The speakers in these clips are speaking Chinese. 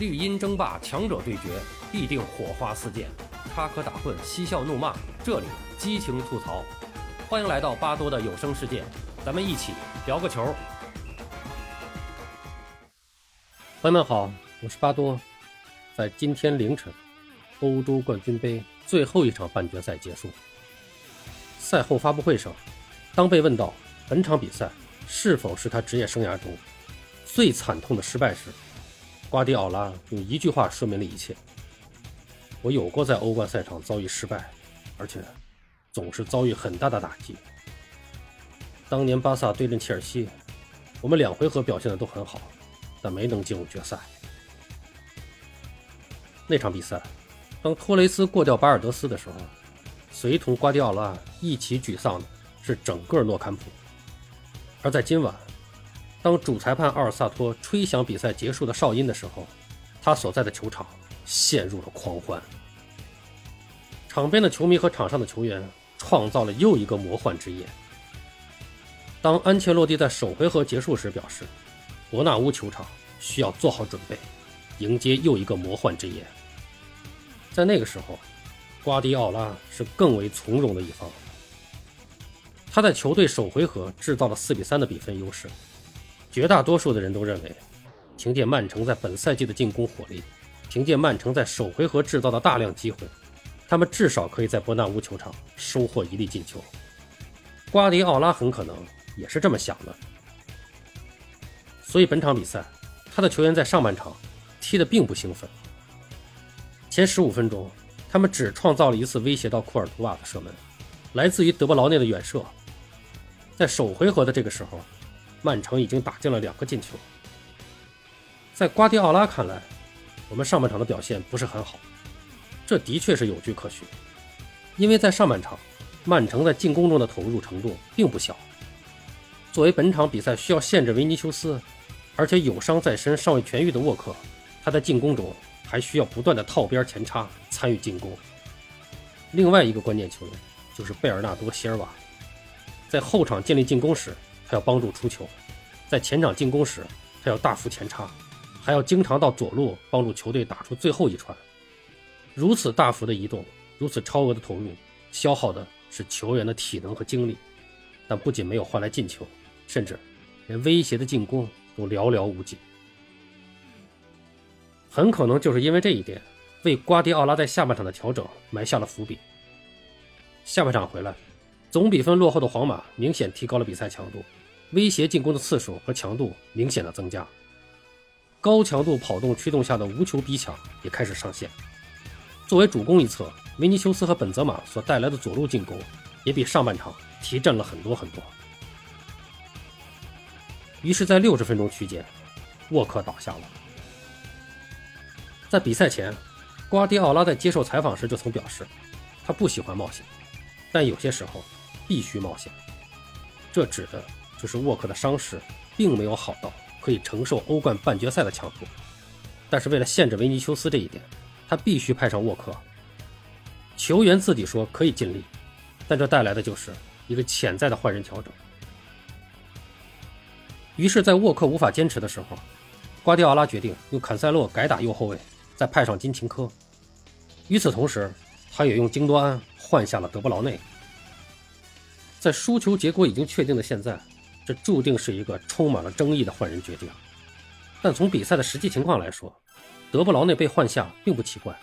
绿茵争霸，强者对决，必定火花四溅，插科打诨，嬉笑怒骂，这里激情吐槽。欢迎来到巴多的有声世界，咱们一起聊个球。朋友们好，我是巴多。在今天凌晨，欧洲冠军杯最后一场半决赛结束。赛后发布会上，当被问到本场比赛是否是他职业生涯中最惨痛的失败时，瓜迪奥拉用一句话说明了一切：“我有过在欧冠赛场遭遇失败，而且总是遭遇很大的打击。当年巴萨对阵切尔西，我们两回合表现的都很好，但没能进入决赛。那场比赛，当托雷斯过掉巴尔德斯的时候，随同瓜迪奥拉一起沮丧的是整个诺坎普。而在今晚。”当主裁判奥尔萨托吹响比赛结束的哨音的时候，他所在的球场陷入了狂欢。场边的球迷和场上的球员创造了又一个魔幻之夜。当安切洛蒂在首回合结束时表示，伯纳乌球场需要做好准备，迎接又一个魔幻之夜。在那个时候，瓜迪奥拉是更为从容的一方。他在球队首回合制造了四比三的比分优势。绝大多数的人都认为，凭借曼城在本赛季的进攻火力，凭借曼城在首回合制造的大量机会，他们至少可以在伯纳乌球场收获一粒进球。瓜迪奥拉很可能也是这么想的。所以本场比赛，他的球员在上半场踢得并不兴奋。前十五分钟，他们只创造了一次威胁到库尔图瓦的射门，来自于德布劳内的远射。在首回合的这个时候。曼城已经打进了两个进球。在瓜迪奥拉看来，我们上半场的表现不是很好，这的确是有据可循。因为在上半场，曼城在进攻中的投入程度并不小。作为本场比赛需要限制维尼修斯，而且有伤在身尚未痊愈的沃克，他在进攻中还需要不断的套边前插参与进攻。另外一个关键球员就是贝尔纳多·席尔瓦，在后场建立进攻时。他要帮助出球，在前场进攻时，他要大幅前插，还要经常到左路帮助球队打出最后一传。如此大幅的移动，如此超额的投入，消耗的是球员的体能和精力。但不仅没有换来进球，甚至连威胁的进攻都寥寥无几。很可能就是因为这一点，为瓜迪奥拉在下半场的调整埋下了伏笔。下半场回来，总比分落后的皇马明显提高了比赛强度。威胁进攻的次数和强度明显的增加，高强度跑动驱动下的无球逼抢也开始上线。作为主攻一侧，维尼修斯和本泽马所带来的左路进攻也比上半场提振了很多很多。于是，在六十分钟区间，沃克倒下了。在比赛前，瓜迪奥拉在接受采访时就曾表示，他不喜欢冒险，但有些时候必须冒险。这指的。就是沃克的伤势并没有好到可以承受欧冠半决赛的强度，但是为了限制维尼修斯这一点，他必须派上沃克。球员自己说可以尽力，但这带来的就是一个潜在的换人调整。于是，在沃克无法坚持的时候，瓜迪奥拉决定用坎塞洛改打右后卫，再派上金琴科。与此同时，他也用京多安换下了德布劳内。在输球结果已经确定的现在。这注定是一个充满了争议的换人决定，但从比赛的实际情况来说，德布劳内被换下并不奇怪。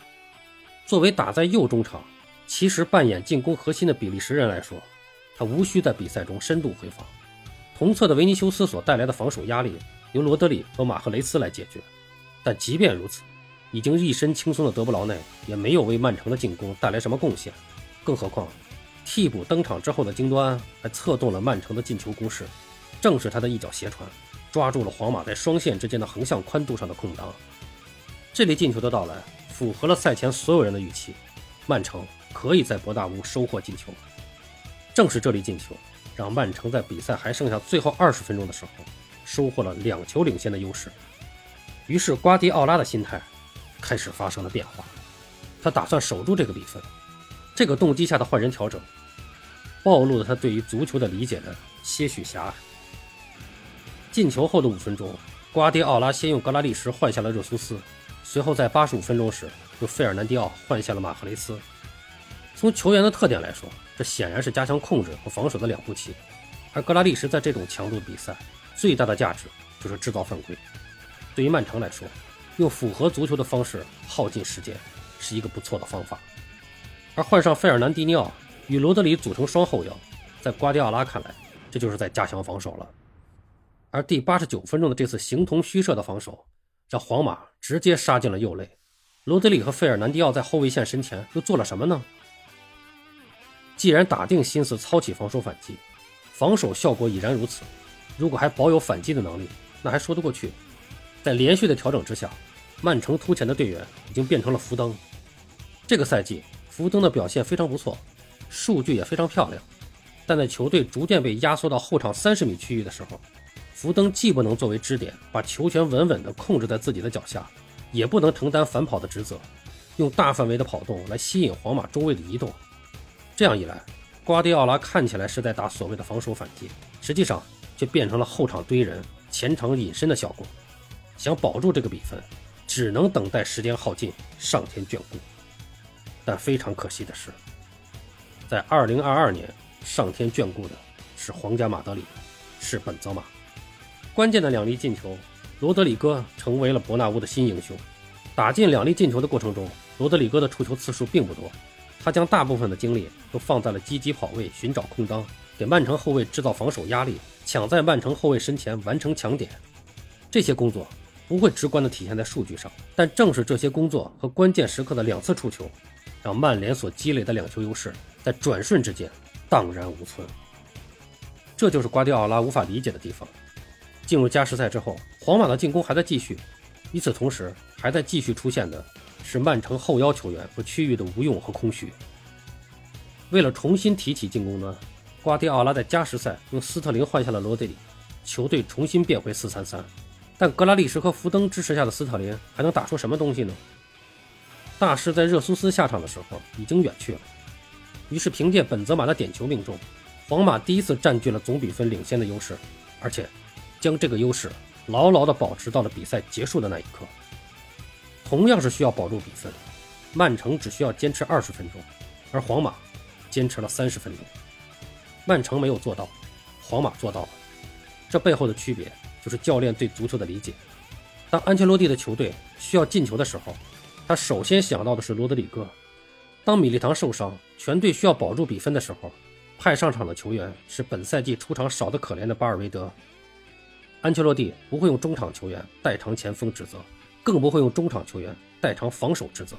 作为打在右中场，其实扮演进攻核心的比利时人来说，他无需在比赛中深度回防。同侧的维尼修斯所带来的防守压力由罗德里和马赫雷斯来解决，但即便如此，已经一身轻松的德布劳内也没有为曼城的进攻带来什么贡献。更何况，替补登场之后的京多安还策动了曼城的进球攻势。正是他的一脚斜传，抓住了皇马在双线之间的横向宽度上的空档。这粒进球的到来，符合了赛前所有人的预期，曼城可以在博大乌收获进球。正是这粒进球，让曼城在比赛还剩下最后二十分钟的时候，收获了两球领先的优势。于是瓜迪奥拉的心态开始发生了变化，他打算守住这个比分。这个动机下的换人调整，暴露了他对于足球的理解的些许狭隘。进球后的五分钟，瓜迪奥拉先用格拉利什换下了热苏斯，随后在八十五分钟时，用费尔南迪奥换下了马赫雷斯。从球员的特点来说，这显然是加强控制和防守的两步棋。而格拉利什在这种强度的比赛，最大的价值就是制造犯规。对于曼城来说，用符合足球的方式耗尽时间，是一个不错的方法。而换上费尔南迪尼奥与罗德里组成双后腰，在瓜迪奥拉看来，这就是在加强防守了。而第八十九分钟的这次形同虚设的防守，让皇马直接杀进了右肋。罗德里和费尔南迪奥在后卫线身前又做了什么呢？既然打定心思操起防守反击，防守效果已然如此，如果还保有反击的能力，那还说得过去。在连续的调整之下，曼城突前的队员已经变成了福登。这个赛季，福登的表现非常不错，数据也非常漂亮。但在球队逐渐被压缩到后场三十米区域的时候，福登既不能作为支点把球权稳稳地控制在自己的脚下，也不能承担反跑的职责，用大范围的跑动来吸引皇马中卫的移动。这样一来，瓜迪奥拉看起来是在打所谓的防守反击，实际上却变成了后场堆人、前场隐身的效果。想保住这个比分，只能等待时间耗尽，上天眷顾。但非常可惜的是，在2022年，上天眷顾的是皇家马德里，是本泽马。关键的两粒进球，罗德里戈成为了伯纳乌的新英雄。打进两粒进球的过程中，罗德里戈的触球次数并不多，他将大部分的精力都放在了积极跑位、寻找空当，给曼城后卫制造防守压力，抢在曼城后卫身前完成抢点。这些工作不会直观地体现在数据上，但正是这些工作和关键时刻的两次触球，让曼联所积累的两球优势在转瞬之间荡然无存。这就是瓜迪奥拉无法理解的地方。进入加时赛之后，皇马的进攻还在继续。与此同时，还在继续出现的是曼城后腰球员和区域的无用和空虚。为了重新提起进攻端，瓜迪奥拉在加时赛用斯特林换下了罗德里，球队重新变回四三三。但格拉利什和福登支持下的斯特林还能打出什么东西呢？大师在热苏斯下场的时候已经远去了。于是凭借本泽马的点球命中，皇马第一次占据了总比分领先的优势，而且。将这个优势牢牢地保持到了比赛结束的那一刻。同样是需要保住比分，曼城只需要坚持二十分钟，而皇马坚持了三十分钟。曼城没有做到，皇马做到了。这背后的区别就是教练对足球的理解。当安切洛蒂的球队需要进球的时候，他首先想到的是罗德里戈。当米利唐受伤，全队需要保住比分的时候，派上场的球员是本赛季出场少得可怜的巴尔韦德。安切洛蒂不会用中场球员代偿前锋职责，更不会用中场球员代偿防守职责。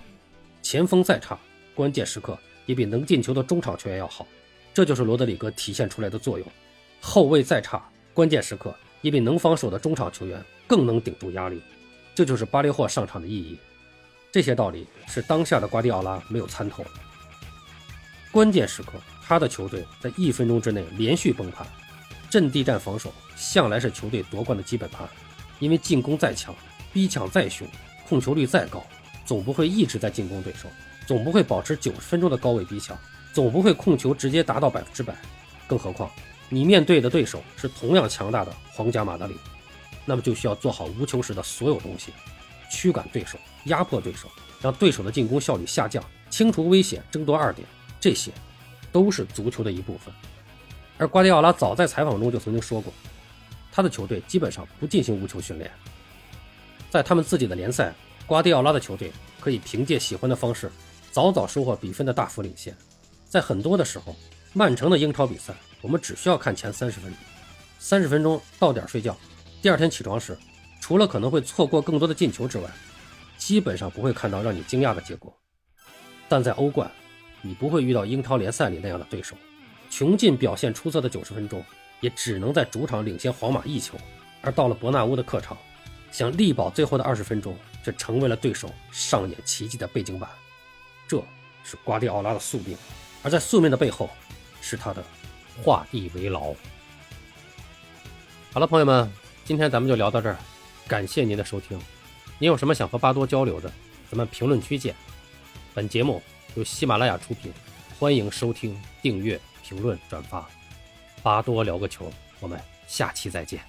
前锋再差，关键时刻也比能进球的中场球员要好。这就是罗德里戈体现出来的作用。后卫再差，关键时刻也比能防守的中场球员更能顶住压力。这就是巴列霍上场的意义。这些道理是当下的瓜迪奥拉没有参透。关键时刻，他的球队在一分钟之内连续崩盘。阵地战防守向来是球队夺冠的基本盘，因为进攻再强，逼抢再凶，控球率再高，总不会一直在进攻对手，总不会保持九十分钟的高位逼抢，总不会控球直接达到百分之百。更何况你面对的对手是同样强大的皇家马德里，那么就需要做好无球时的所有东西，驱赶对手，压迫对手，让对手的进攻效率下降，清除危险，争夺二点，这些都是足球的一部分。而瓜迪奥拉早在采访中就曾经说过，他的球队基本上不进行无球训练。在他们自己的联赛，瓜迪奥拉的球队可以凭借喜欢的方式，早早收获比分的大幅领先。在很多的时候，曼城的英超比赛，我们只需要看前三十分钟，三十分钟到点睡觉，第二天起床时，除了可能会错过更多的进球之外，基本上不会看到让你惊讶的结果。但在欧冠，你不会遇到英超联赛里那样的对手。穷尽表现出色的九十分钟，也只能在主场领先皇马一球；而到了伯纳乌的客场，想力保最后的二十分钟，却成为了对手上演奇迹的背景板。这是瓜迪奥拉的宿命，而在宿命的背后，是他的画地为牢。好了，朋友们，今天咱们就聊到这儿，感谢您的收听。您有什么想和巴多交流的，咱们评论区见。本节目由喜马拉雅出品，欢迎收听、订阅。评论转发，巴多聊个球，我们下期再见。